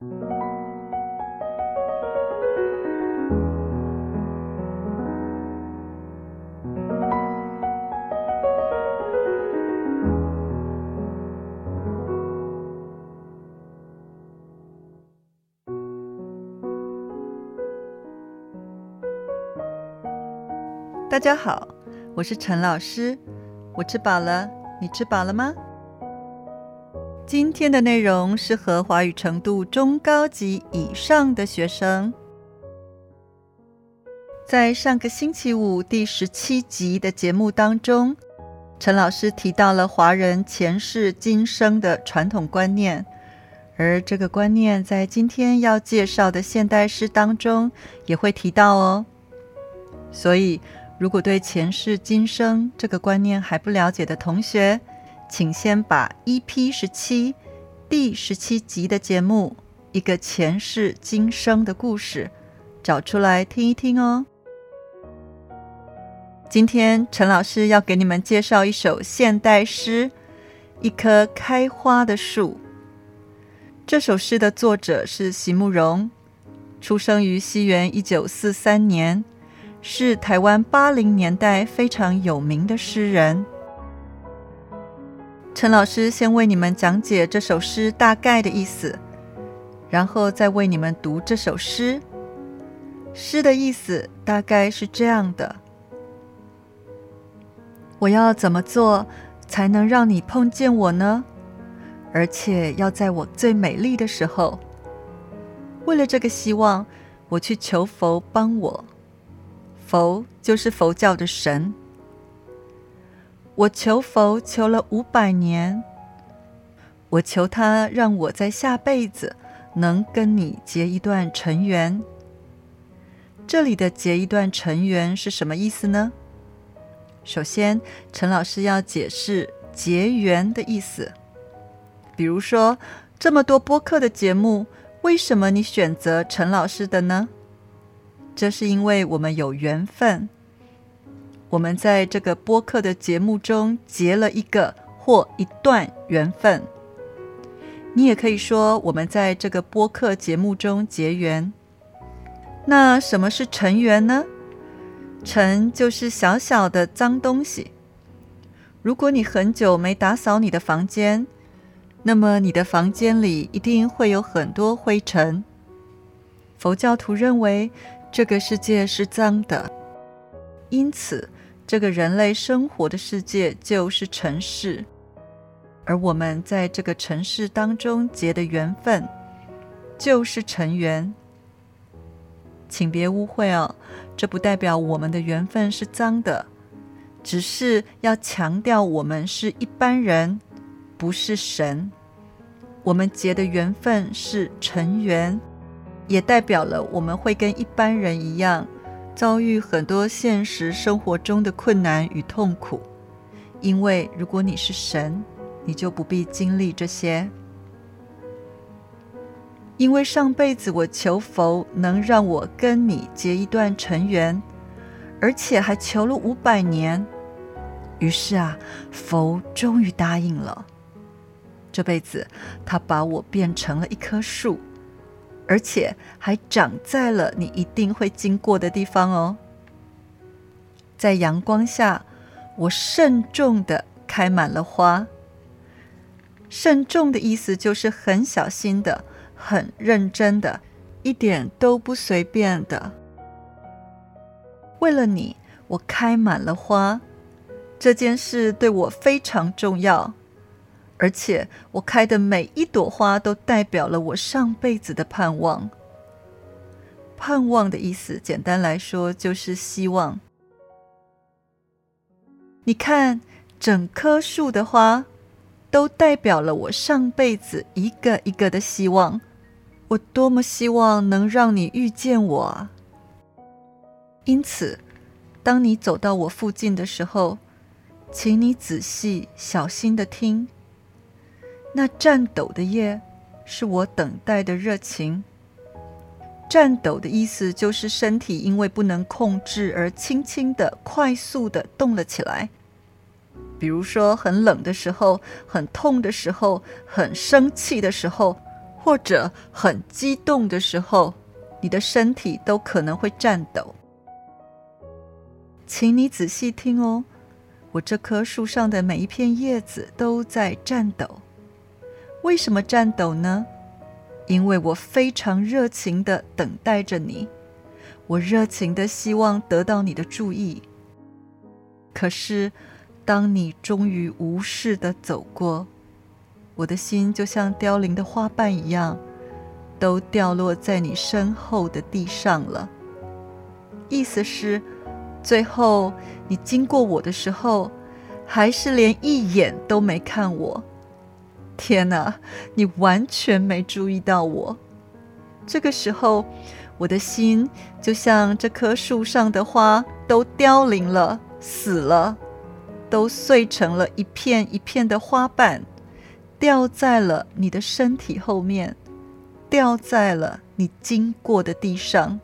大家好，我是陈老师。我吃饱了，你吃饱了吗？今天的内容适合华语程度中高级以上的学生。在上个星期五第十七集的节目当中，陈老师提到了华人前世今生的传统观念，而这个观念在今天要介绍的现代诗当中也会提到哦。所以。如果对前世今生这个观念还不了解的同学，请先把 EP 十七第十七集的节目《一个前世今生的故事》找出来听一听哦。今天陈老师要给你们介绍一首现代诗《一棵开花的树》。这首诗的作者是席慕容，出生于西元一九四三年。是台湾八零年代非常有名的诗人。陈老师先为你们讲解这首诗大概的意思，然后再为你们读这首诗。诗的意思大概是这样的：我要怎么做才能让你碰见我呢？而且要在我最美丽的时候。为了这个希望，我去求佛帮我。佛就是佛教的神。我求佛求了五百年，我求他让我在下辈子能跟你结一段尘缘。这里的结一段尘缘是什么意思呢？首先，陈老师要解释结缘的意思。比如说，这么多播客的节目，为什么你选择陈老师的呢？这是因为我们有缘分，我们在这个播客的节目中结了一个或一段缘分。你也可以说我们在这个播客节目中结缘。那什么是尘缘呢？尘就是小小的脏东西。如果你很久没打扫你的房间，那么你的房间里一定会有很多灰尘。佛教徒认为。这个世界是脏的，因此这个人类生活的世界就是城市，而我们在这个城市当中结的缘分就是尘缘。请别误会哦，这不代表我们的缘分是脏的，只是要强调我们是一般人，不是神。我们结的缘分是尘缘。也代表了我们会跟一般人一样，遭遇很多现实生活中的困难与痛苦。因为如果你是神，你就不必经历这些。因为上辈子我求佛能让我跟你结一段尘缘，而且还求了五百年，于是啊，佛终于答应了。这辈子他把我变成了一棵树。而且还长在了你一定会经过的地方哦。在阳光下，我慎重的开满了花。慎重的意思就是很小心的、很认真的，一点都不随便的。为了你，我开满了花，这件事对我非常重要。而且，我开的每一朵花都代表了我上辈子的盼望。盼望的意思，简单来说就是希望。你看，整棵树的花都代表了我上辈子一个一个的希望。我多么希望能让你遇见我啊！因此，当你走到我附近的时候，请你仔细、小心的听。那颤抖的叶，是我等待的热情。颤抖的意思就是身体因为不能控制而轻轻的、快速的动了起来。比如说，很冷的时候、很痛的时候、很生气的时候，或者很激动的时候，你的身体都可能会颤抖。请你仔细听哦，我这棵树上的每一片叶子都在颤抖。为什么颤抖呢？因为我非常热情的等待着你，我热情的希望得到你的注意。可是，当你终于无视的走过，我的心就像凋零的花瓣一样，都掉落在你身后的地上了。意思是，最后你经过我的时候，还是连一眼都没看我。天哪，你完全没注意到我。这个时候，我的心就像这棵树上的花，都凋零了，死了，都碎成了一片一片的花瓣。掉在了你的身体后面，掉在了你经过的地上。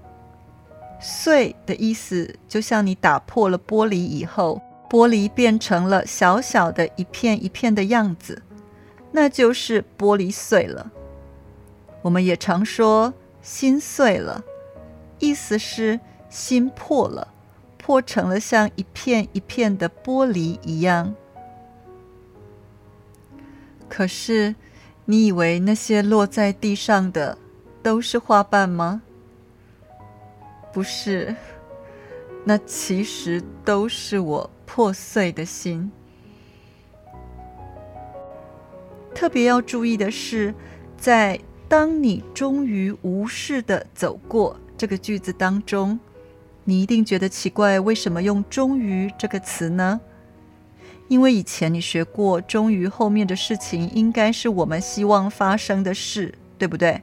碎的意思，就像你打破了玻璃以后，玻璃变成了小小的一片一片的样子，那就是玻璃碎了。我们也常说心碎了，意思是心破了，破成了像一片一片的玻璃一样。可是，你以为那些落在地上的都是花瓣吗？不是，那其实都是我破碎的心。特别要注意的是，在“当你终于无视的走过”这个句子当中，你一定觉得奇怪，为什么用“终于”这个词呢？因为以前你学过，终于后面的事情应该是我们希望发生的事，对不对？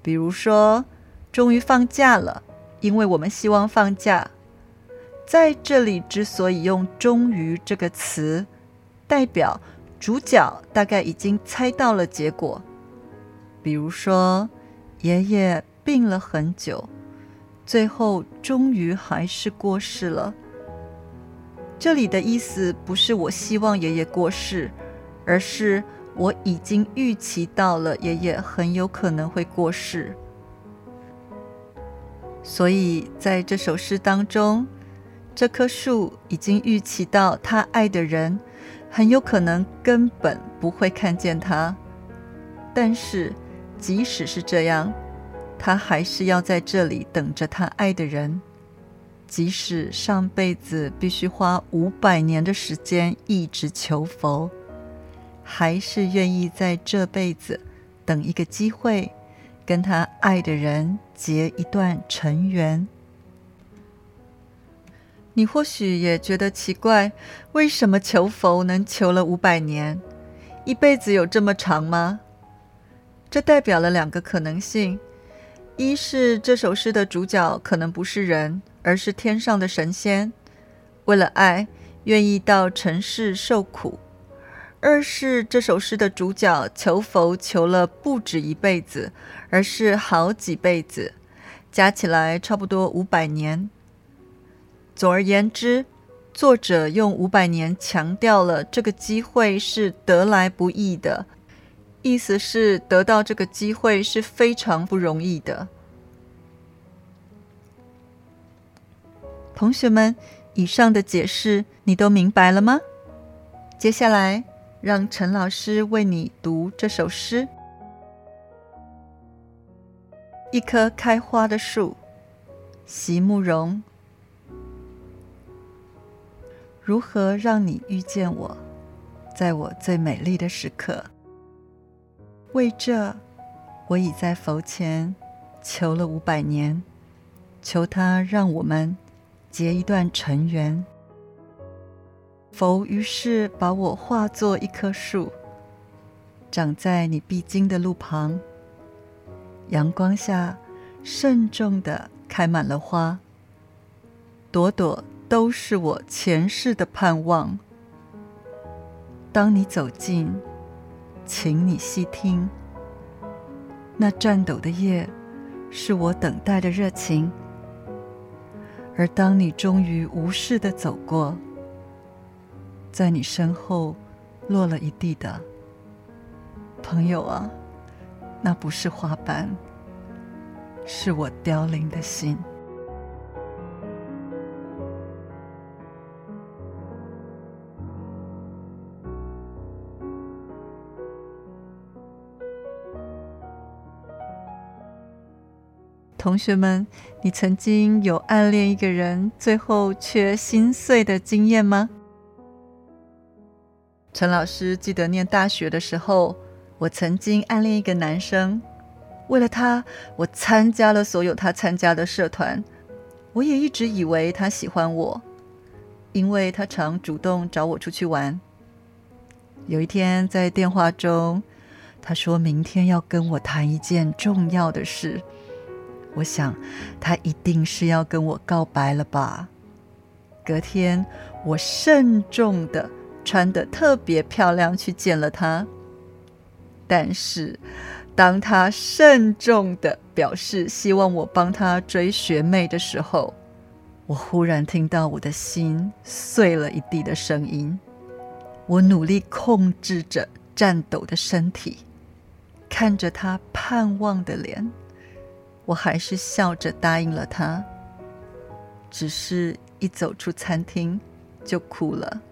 比如说，终于放假了，因为我们希望放假。在这里之所以用“终于”这个词，代表主角大概已经猜到了结果。比如说，爷爷病了很久，最后终于还是过世了。这里的意思不是我希望爷爷过世，而是我已经预期到了爷爷很有可能会过世。所以在这首诗当中，这棵树已经预期到他爱的人很有可能根本不会看见他。但是即使是这样，他还是要在这里等着他爱的人。即使上辈子必须花五百年的时间一直求佛，还是愿意在这辈子等一个机会，跟他爱的人结一段尘缘。你或许也觉得奇怪，为什么求佛能求了五百年？一辈子有这么长吗？这代表了两个可能性：一是这首诗的主角可能不是人。而是天上的神仙，为了爱，愿意到尘世受苦；二是这首诗的主角求佛求了不止一辈子，而是好几辈子，加起来差不多五百年。总而言之，作者用五百年强调了这个机会是得来不易的，意思是得到这个机会是非常不容易的。同学们，以上的解释你都明白了吗？接下来，让陈老师为你读这首诗：一棵开花的树，席慕容。如何让你遇见我，在我最美丽的时刻？为这，我已在佛前求了五百年，求他让我们。结一段尘缘，佛于是把我化作一棵树，长在你必经的路旁。阳光下，慎重的开满了花，朵朵都是我前世的盼望。当你走近，请你细听，那颤抖的叶，是我等待的热情。而当你终于无视的走过，在你身后落了一地的朋友啊，那不是花瓣，是我凋零的心。同学们，你曾经有暗恋一个人，最后却心碎的经验吗？陈老师记得念大学的时候，我曾经暗恋一个男生，为了他，我参加了所有他参加的社团。我也一直以为他喜欢我，因为他常主动找我出去玩。有一天在电话中，他说明天要跟我谈一件重要的事。我想，他一定是要跟我告白了吧。隔天，我慎重的穿的特别漂亮去见了他。但是，当他慎重的表示希望我帮他追学妹的时候，我忽然听到我的心碎了一地的声音。我努力控制着颤抖的身体，看着他盼望的脸。我还是笑着答应了他，只是一走出餐厅就哭了。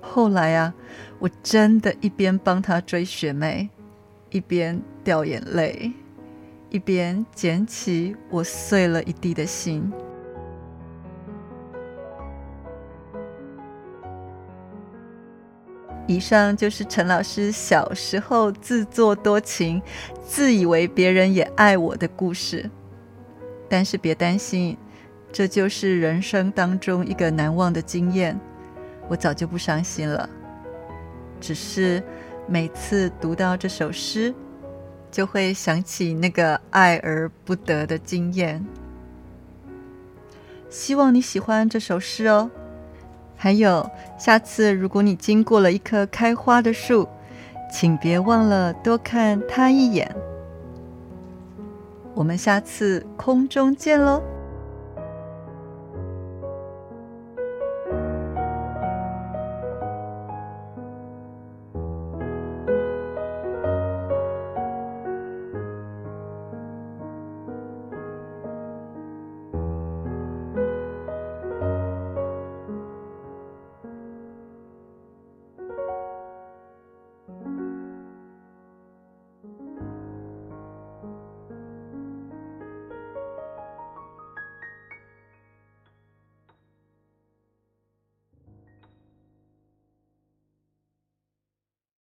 后来啊，我真的一边帮他追学妹，一边掉眼泪，一边捡起我碎了一地的心。以上就是陈老师小时候自作多情、自以为别人也爱我的故事。但是别担心，这就是人生当中一个难忘的经验。我早就不伤心了，只是每次读到这首诗，就会想起那个爱而不得的经验。希望你喜欢这首诗哦。还有，下次如果你经过了一棵开花的树，请别忘了多看它一眼。我们下次空中见喽！